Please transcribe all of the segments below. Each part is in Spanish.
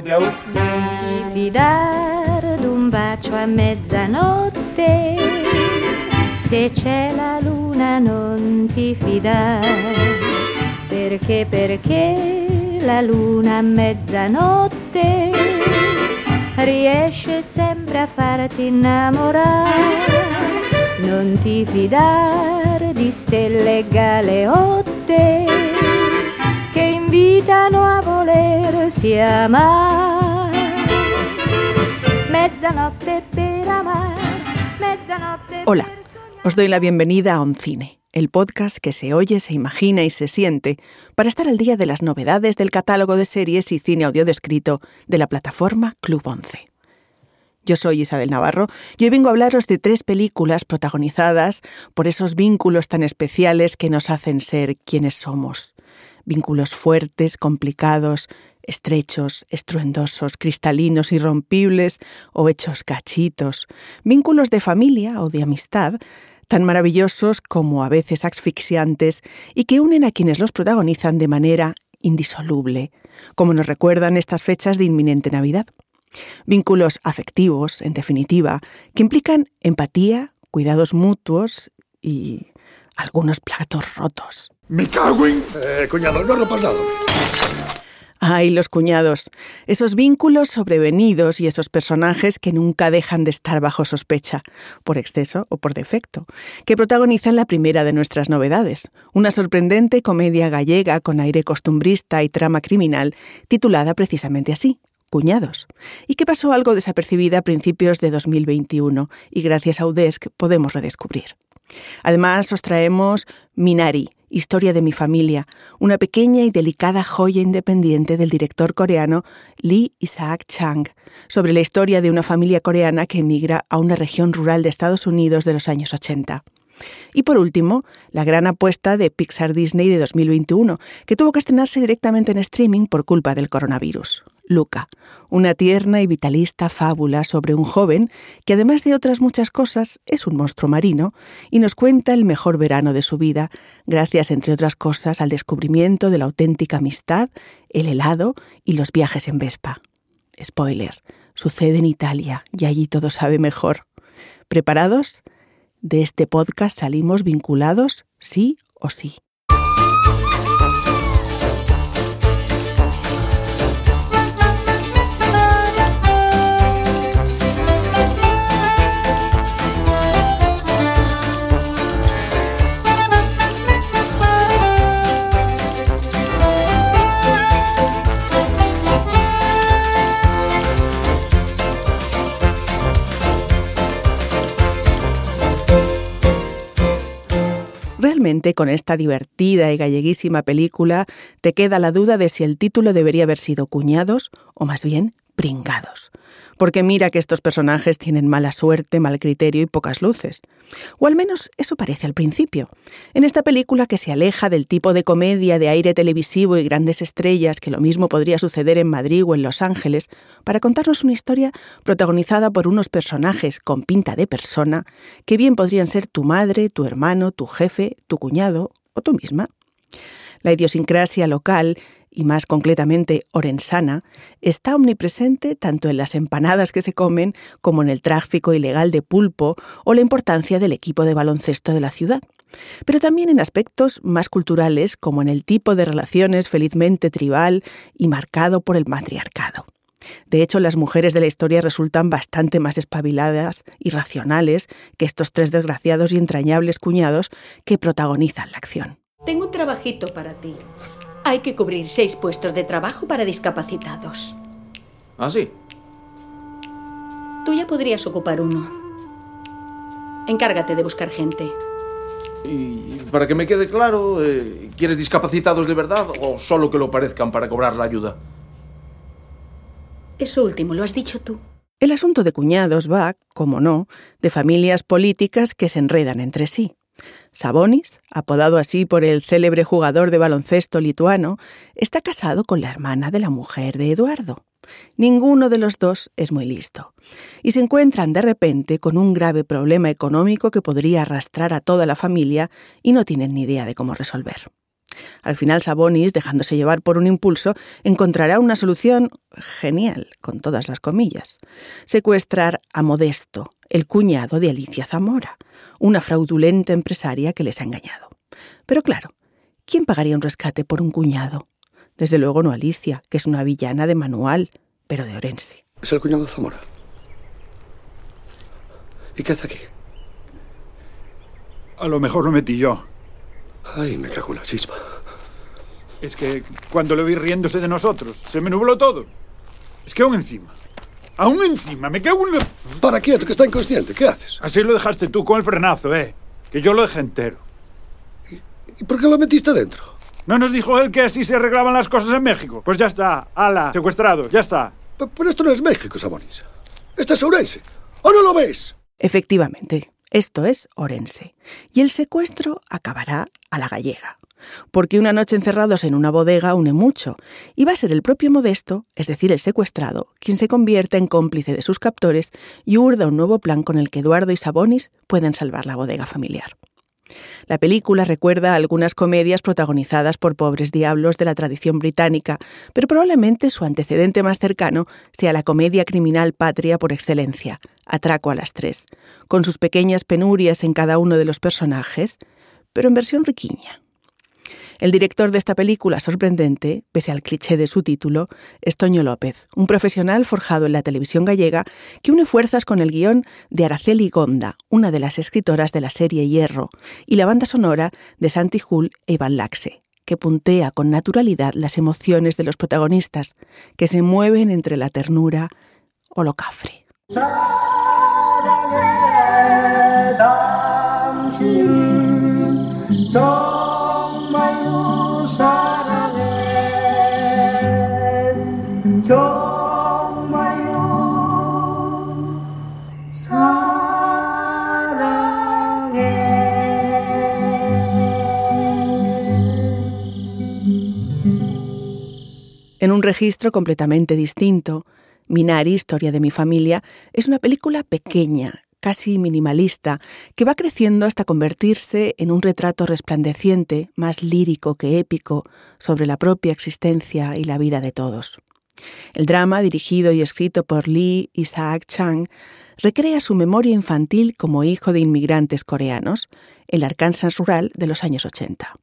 Dau. ti fidare d'un bacio a mezzanotte. Se c'è la luna non ti fidare. Perché, perché la luna a mezzanotte riesce sempre a farti innamorare. Non ti di stelle galeotte che invitano a volersi. Mezzanotte per amar, mezzanotte Hola, os doy la bienvenida a Oncine, el podcast que se oye, se imagina y se siente para estar al día de las novedades del catálogo de series y cine audio descrito de la plataforma Club 11. Yo soy Isabel Navarro y hoy vengo a hablaros de tres películas protagonizadas por esos vínculos tan especiales que nos hacen ser quienes somos. Vínculos fuertes, complicados, estrechos, estruendosos, cristalinos, irrompibles o hechos cachitos. Vínculos de familia o de amistad tan maravillosos como a veces asfixiantes y que unen a quienes los protagonizan de manera indisoluble, como nos recuerdan estas fechas de inminente Navidad. Vínculos afectivos, en definitiva, que implican empatía, cuidados mutuos y algunos platos rotos. Me cago en... Eh, cuñado, no rompas nada. Ay, los cuñados, esos vínculos sobrevenidos y esos personajes que nunca dejan de estar bajo sospecha, por exceso o por defecto, que protagonizan la primera de nuestras novedades, una sorprendente comedia gallega con aire costumbrista y trama criminal, titulada precisamente así, Cuñados, y que pasó algo desapercibida a principios de 2021 y gracias a Udesc podemos redescubrir. Además, os traemos Minari, Historia de mi familia, una pequeña y delicada joya independiente del director coreano Lee Isaac Chang, sobre la historia de una familia coreana que emigra a una región rural de Estados Unidos de los años 80. Y por último, la gran apuesta de Pixar Disney de 2021, que tuvo que estrenarse directamente en streaming por culpa del coronavirus. Luca, una tierna y vitalista fábula sobre un joven que además de otras muchas cosas es un monstruo marino y nos cuenta el mejor verano de su vida, gracias entre otras cosas al descubrimiento de la auténtica amistad, el helado y los viajes en Vespa. Spoiler, sucede en Italia y allí todo sabe mejor. ¿Preparados? De este podcast salimos vinculados, sí o sí. Con esta divertida y galleguísima película te queda la duda de si el título debería haber sido Cuñados o más bien Pringados. Porque mira que estos personajes tienen mala suerte, mal criterio y pocas luces. O al menos eso parece al principio. En esta película que se aleja del tipo de comedia de aire televisivo y grandes estrellas que lo mismo podría suceder en Madrid o en Los Ángeles, para contarnos una historia protagonizada por unos personajes con pinta de persona que bien podrían ser tu madre, tu hermano, tu jefe, tu cuñado o tú misma. La idiosincrasia local y más concretamente orensana, está omnipresente tanto en las empanadas que se comen como en el tráfico ilegal de pulpo o la importancia del equipo de baloncesto de la ciudad, pero también en aspectos más culturales como en el tipo de relaciones felizmente tribal y marcado por el matriarcado. De hecho, las mujeres de la historia resultan bastante más espabiladas y racionales que estos tres desgraciados y entrañables cuñados que protagonizan la acción. Tengo un trabajito para ti. Hay que cubrir seis puestos de trabajo para discapacitados. ¿Ah, sí? Tú ya podrías ocupar uno. Encárgate de buscar gente. Y para que me quede claro, eh, ¿quieres discapacitados de verdad o solo que lo parezcan para cobrar la ayuda? Eso último lo has dicho tú. El asunto de cuñados va, como no, de familias políticas que se enredan entre sí. Sabonis, apodado así por el célebre jugador de baloncesto lituano, está casado con la hermana de la mujer de Eduardo. Ninguno de los dos es muy listo. Y se encuentran de repente con un grave problema económico que podría arrastrar a toda la familia y no tienen ni idea de cómo resolver. Al final Sabonis, dejándose llevar por un impulso, encontrará una solución genial, con todas las comillas. Secuestrar a Modesto, el cuñado de Alicia Zamora, una fraudulenta empresaria que les ha engañado. Pero claro, ¿quién pagaría un rescate por un cuñado? Desde luego no Alicia, que es una villana de manual, pero de Orense. Es el cuñado de Zamora. ¿Y qué hace aquí? A lo mejor lo metí yo. Ay, me cago en la chispa. Es que cuando lo vi riéndose de nosotros, se me nubló todo. Es que aún encima. Aún encima, me cago en la... Para quieto, que está inconsciente. ¿Qué haces? Así lo dejaste tú con el frenazo, ¿eh? Que yo lo dejé entero. ¿Y por qué lo metiste dentro? ¿No nos dijo él que así se arreglaban las cosas en México? Pues ya está. Ala, secuestrado, ya está. Pero esto no es México, Sabonis. Este es Ourense. ¿O no lo ves? Efectivamente, esto es Orense. Y el secuestro acabará a la gallega. Porque una noche encerrados en una bodega une mucho, y va a ser el propio Modesto, es decir, el secuestrado, quien se convierta en cómplice de sus captores y urda un nuevo plan con el que Eduardo y Sabonis pueden salvar la bodega familiar. La película recuerda a algunas comedias protagonizadas por pobres diablos de la tradición británica, pero probablemente su antecedente más cercano sea la comedia criminal patria por excelencia, Atraco a las tres, con sus pequeñas penurias en cada uno de los personajes, pero en versión riquiña. El director de esta película sorprendente, pese al cliché de su título, es Toño López, un profesional forjado en la televisión gallega que une fuerzas con el guion de Araceli Gonda, una de las escritoras de la serie Hierro, y la banda sonora de Santi Hull e Iván Laxe, que puntea con naturalidad las emociones de los protagonistas, que se mueven entre la ternura o lo cafre. En un registro completamente distinto, Minari, Historia de mi familia, es una película pequeña, casi minimalista, que va creciendo hasta convertirse en un retrato resplandeciente, más lírico que épico, sobre la propia existencia y la vida de todos. El drama, dirigido y escrito por Lee Isaac Chang, recrea su memoria infantil como hijo de inmigrantes coreanos, el Arkansas rural de los años 80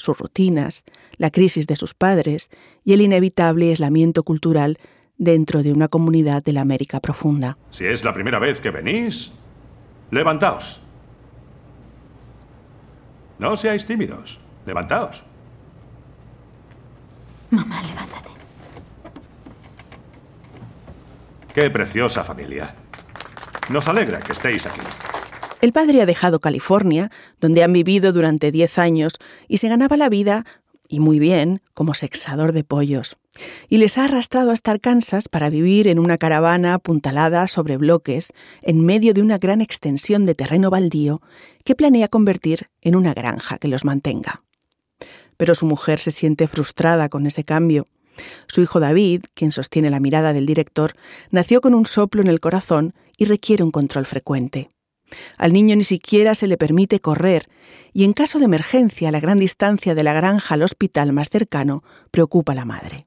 sus rutinas, la crisis de sus padres y el inevitable aislamiento cultural dentro de una comunidad de la América profunda. Si es la primera vez que venís, levantaos. No seáis tímidos. Levantaos. Mamá, levántate. Qué preciosa familia. Nos alegra que estéis aquí. El padre ha dejado California, donde han vivido durante 10 años, y se ganaba la vida, y muy bien, como sexador de pollos. Y les ha arrastrado hasta Arkansas para vivir en una caravana apuntalada sobre bloques, en medio de una gran extensión de terreno baldío que planea convertir en una granja que los mantenga. Pero su mujer se siente frustrada con ese cambio. Su hijo David, quien sostiene la mirada del director, nació con un soplo en el corazón y requiere un control frecuente. Al niño ni siquiera se le permite correr y en caso de emergencia la gran distancia de la granja al hospital más cercano preocupa a la madre.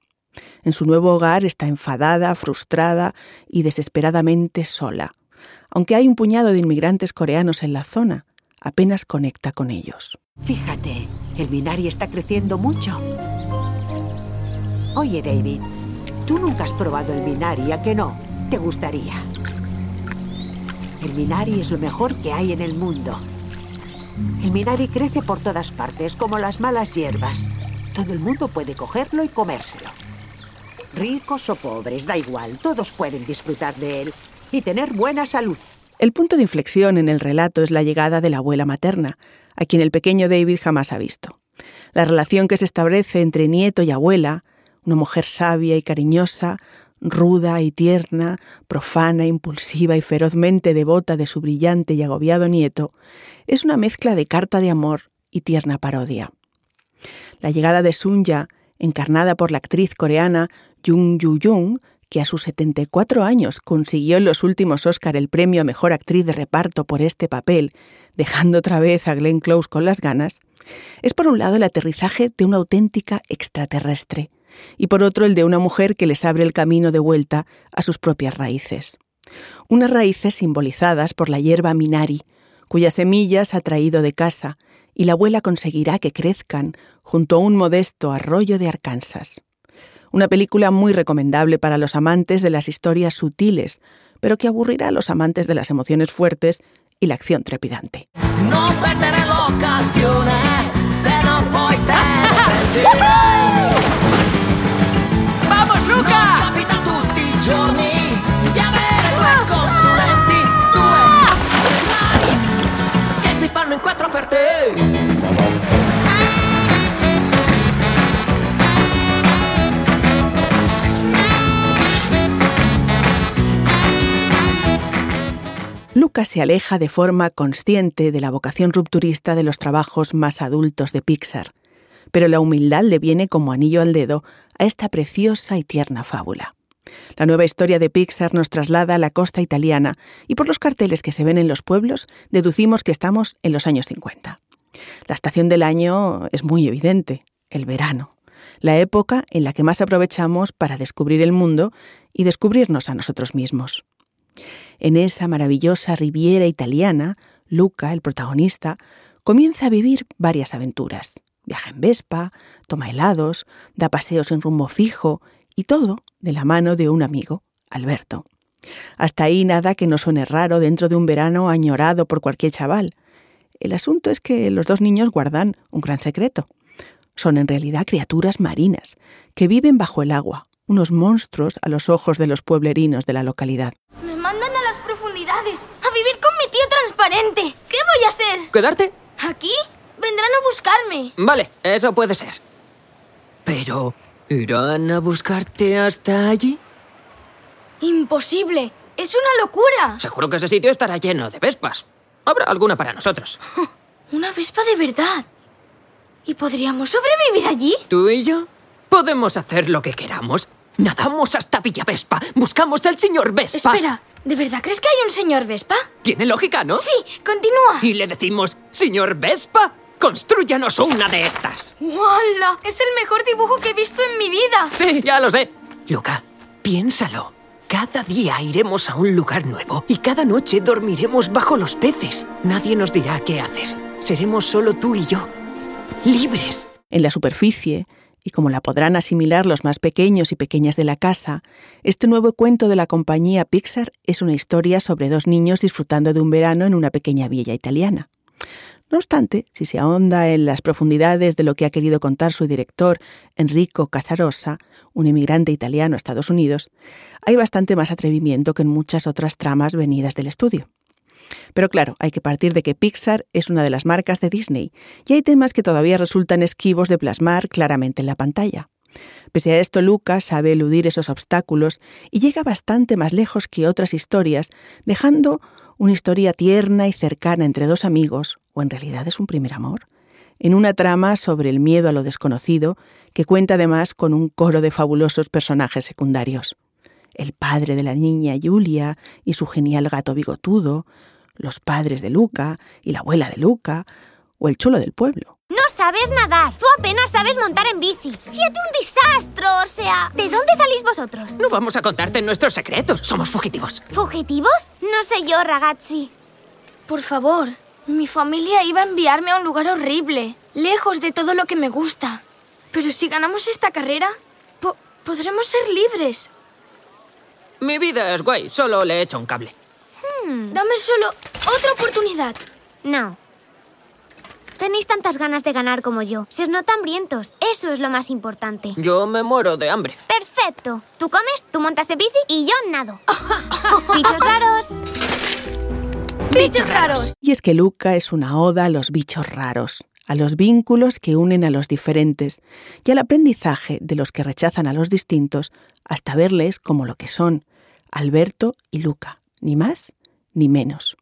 En su nuevo hogar está enfadada, frustrada y desesperadamente sola. Aunque hay un puñado de inmigrantes coreanos en la zona, apenas conecta con ellos. Fíjate, el Minari está creciendo mucho. Oye, David, tú nunca has probado el Minari, ¿a que no? ¿Te gustaría? El Minari es lo mejor que hay en el mundo. El Minari crece por todas partes, como las malas hierbas. Todo el mundo puede cogerlo y comérselo. Ricos o pobres, da igual, todos pueden disfrutar de él y tener buena salud. El punto de inflexión en el relato es la llegada de la abuela materna, a quien el pequeño David jamás ha visto. La relación que se establece entre nieto y abuela, una mujer sabia y cariñosa, ruda y tierna, profana, impulsiva y ferozmente devota de su brillante y agobiado nieto, es una mezcla de carta de amor y tierna parodia. La llegada de Sunya, encarnada por la actriz coreana Jung Yu Jung, que a sus 74 años consiguió en los últimos Oscar el premio a Mejor Actriz de Reparto por este papel, dejando otra vez a Glenn Close con las ganas, es por un lado el aterrizaje de una auténtica extraterrestre y por otro el de una mujer que les abre el camino de vuelta a sus propias raíces. Unas raíces simbolizadas por la hierba minari, cuyas semillas ha traído de casa y la abuela conseguirá que crezcan junto a un modesto arroyo de Arkansas. Una película muy recomendable para los amantes de las historias sutiles, pero que aburrirá a los amantes de las emociones fuertes y la acción trepidante. No perdere l'occasione se non puoi te Vamos Luca! Capita tutti i giorni di avere due consulenti, due empresari che si fanno in quattro per te. Lucas se aleja de forma consciente de la vocación rupturista de los trabajos más adultos de Pixar, pero la humildad le viene como anillo al dedo a esta preciosa y tierna fábula. La nueva historia de Pixar nos traslada a la costa italiana y por los carteles que se ven en los pueblos deducimos que estamos en los años 50. La estación del año es muy evidente, el verano, la época en la que más aprovechamos para descubrir el mundo y descubrirnos a nosotros mismos. En esa maravillosa riviera italiana, Luca, el protagonista, comienza a vivir varias aventuras. Viaja en Vespa, toma helados, da paseos en rumbo fijo y todo de la mano de un amigo, Alberto. Hasta ahí nada que no suene raro dentro de un verano añorado por cualquier chaval. El asunto es que los dos niños guardan un gran secreto. Son en realidad criaturas marinas que viven bajo el agua, unos monstruos a los ojos de los pueblerinos de la localidad. Me mandan a las profundidades, a vivir con mi tío transparente. ¿Qué voy a hacer? ¿Quedarte? ¿Aquí? Vendrán a buscarme. Vale, eso puede ser. Pero, ¿irán a buscarte hasta allí? Imposible. Es una locura. Seguro que ese sitio estará lleno de vespas. Habrá alguna para nosotros. Una vespa de verdad. ¿Y podríamos sobrevivir allí? ¿Tú y yo? Podemos hacer lo que queramos. Nadamos hasta Villa Vespa. Buscamos al señor Vespa. Espera, ¿de verdad crees que hay un señor Vespa? Tiene lógica, ¿no? Sí, continúa. Y le decimos, señor Vespa, construyanos una de estas. ¡Wala! Es el mejor dibujo que he visto en mi vida. Sí, ya lo sé. Luca, piénsalo. Cada día iremos a un lugar nuevo y cada noche dormiremos bajo los peces. Nadie nos dirá qué hacer. Seremos solo tú y yo. Libres. En la superficie, y como la podrán asimilar los más pequeños y pequeñas de la casa, este nuevo cuento de la compañía Pixar es una historia sobre dos niños disfrutando de un verano en una pequeña villa italiana. No obstante, si se ahonda en las profundidades de lo que ha querido contar su director, Enrico Casarosa, un emigrante italiano a Estados Unidos, hay bastante más atrevimiento que en muchas otras tramas venidas del estudio. Pero claro, hay que partir de que Pixar es una de las marcas de Disney y hay temas que todavía resultan esquivos de plasmar claramente en la pantalla. Pese a esto, Lucas sabe eludir esos obstáculos y llega bastante más lejos que otras historias, dejando una historia tierna y cercana entre dos amigos, o en realidad es un primer amor, en una trama sobre el miedo a lo desconocido que cuenta además con un coro de fabulosos personajes secundarios. El padre de la niña Julia y su genial gato bigotudo, los padres de Luca y la abuela de Luca, o el chulo del pueblo. No sabes nadar. Tú apenas sabes montar en bici. ¡Siete un desastre! O sea, ¿de dónde salís vosotros? No vamos a contarte nuestros secretos. Somos fugitivos. ¿Fugitivos? No sé yo, ragazzi. Por favor, mi familia iba a enviarme a un lugar horrible, lejos de todo lo que me gusta. Pero si ganamos esta carrera, po podremos ser libres. Mi vida es guay, solo le he hecho un cable. Hmm. Dame solo otra oportunidad. No. Tenéis tantas ganas de ganar como yo. Se os notan hambrientos. Eso es lo más importante. Yo me muero de hambre. Perfecto. Tú comes, tú montas en bici y yo nado. Bichos raros. Bichos raros. Y es que Luca es una oda a los bichos raros, a los vínculos que unen a los diferentes y al aprendizaje de los que rechazan a los distintos hasta verles como lo que son, Alberto y Luca, ni más ni menos.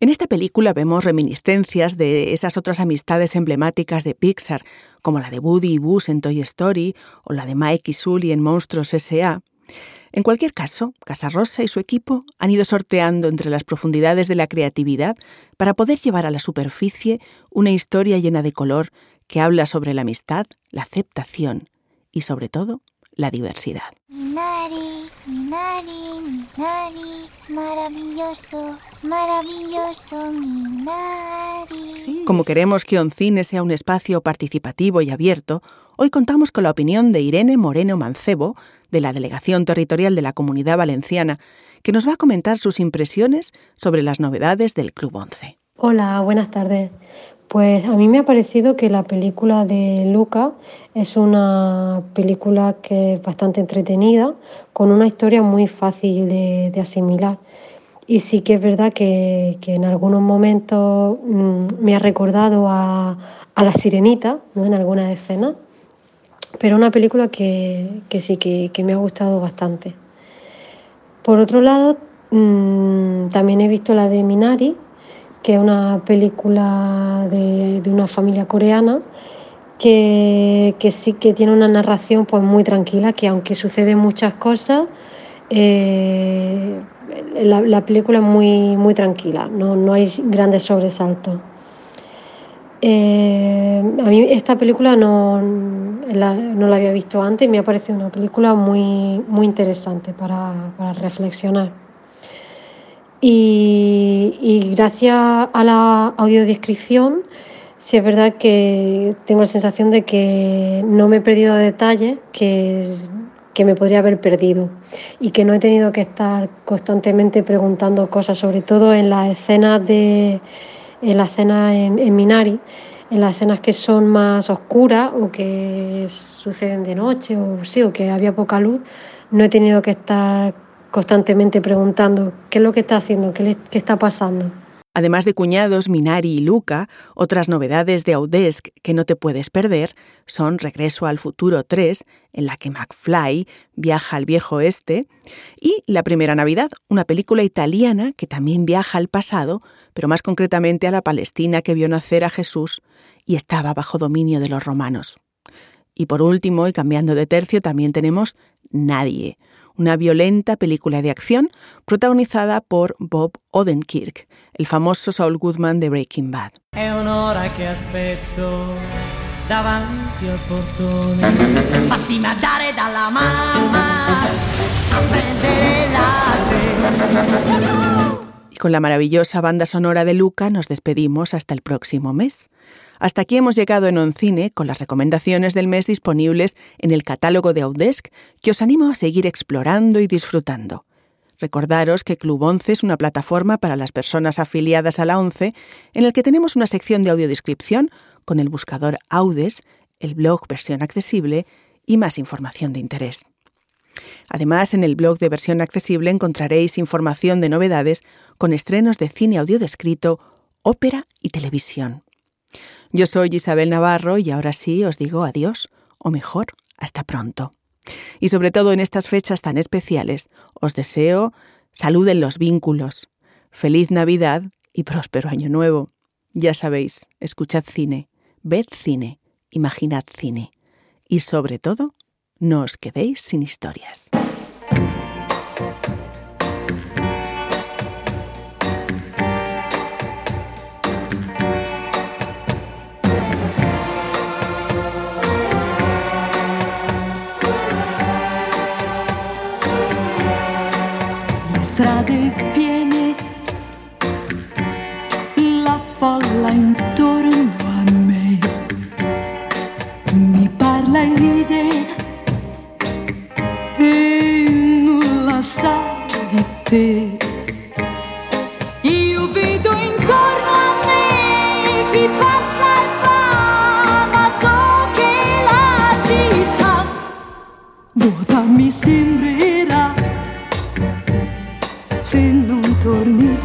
En esta película vemos reminiscencias de esas otras amistades emblemáticas de Pixar, como la de Woody y Buzz en Toy Story o la de Mike y Sully en Monstruos S.A. En cualquier caso, Casarrosa y su equipo han ido sorteando entre las profundidades de la creatividad para poder llevar a la superficie una historia llena de color que habla sobre la amistad, la aceptación y, sobre todo, la diversidad. Minari, Minari, Minari, maravilloso, maravilloso Minari. Como queremos que Oncine sea un espacio participativo y abierto, hoy contamos con la opinión de Irene Moreno Mancebo, de la Delegación Territorial de la Comunidad Valenciana, que nos va a comentar sus impresiones sobre las novedades del Club 11. Hola, buenas tardes. Pues a mí me ha parecido que la película de Luca es una película que es bastante entretenida, con una historia muy fácil de, de asimilar. Y sí que es verdad que, que en algunos momentos mmm, me ha recordado a, a La Sirenita, ¿no? en algunas escenas, pero una película que, que sí que, que, me ha gustado bastante. Por otro lado, mmm, también he visto la de Minari, que es una película de, de una familia coreana que, que, sí que tiene una narración pues muy tranquila, que aunque suceden muchas cosas, eh, la, la, película es muy, muy tranquila, no, no hay grandes sobresaltos. Eh, a mí esta película no la, no la había visto antes y me ha parecido una película muy, muy interesante para, para reflexionar. Y, gracias a la audiodescripción, sí es verdad que tengo la sensación de que no me he perdido detalles que, que me podría haber perdido. Y que no he tenido que estar constantemente preguntando cosas, sobre todo en las escenas de en la escena en, en Minari, en las escenas que son más oscuras o que suceden de noche o sí, o que había poca luz, no he tenido que estar constantemente preguntando qué es lo que está haciendo, qué, le, está pasando. Además de cuñados Minari y Luca, otras novedades de Audesc que no te puedes perder son Regreso al Futuro 3, en la que McFly viaja al viejo oeste, y La Primera Navidad, una película italiana que también viaja al pasado, pero más concretamente a la Palestina que vio nacer a Jesús y estaba bajo dominio de los romanos. Y por último, y cambiando de tercio, también tenemos Nadie, una violenta película de acción protagonizada por Bob Odenkirk, el famoso Saul Goodman de Breaking Bad. Y con la maravillosa banda sonora de Luca nos despedimos hasta el próximo mes. Hasta aquí hemos llegado en Oncine con las recomendaciones del mes disponibles en el catálogo de Audesc que os animo a seguir explorando y disfrutando. Recordaros que Club 11 es una plataforma para las personas afiliadas a la 11 en el que tenemos una sección de audiodescripción con el buscador Audes, el blog versión accesible y más información de interés. Además, en el blog de versión accesible encontraréis información de novedades con estrenos de cine audiodescrito, ópera y televisión. Yo soy Isabel Navarro y ahora sí os digo adiós, o mejor, hasta pronto. Y sobre todo en estas fechas tan especiales, os deseo salud en los vínculos, feliz Navidad y próspero Año Nuevo. Ya sabéis, escuchad cine, ved cine, imaginad cine. Y sobre todo, no os quedéis sin historias.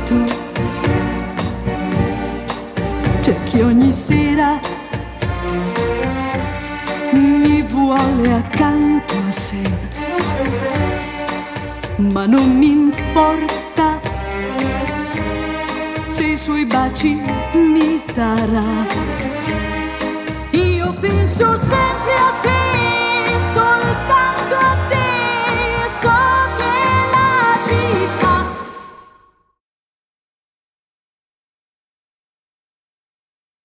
Tu. C'è chi ogni sera mi vuole accanto a sé, ma non mi importa se i suoi baci mi darà. Io penso sempre a te.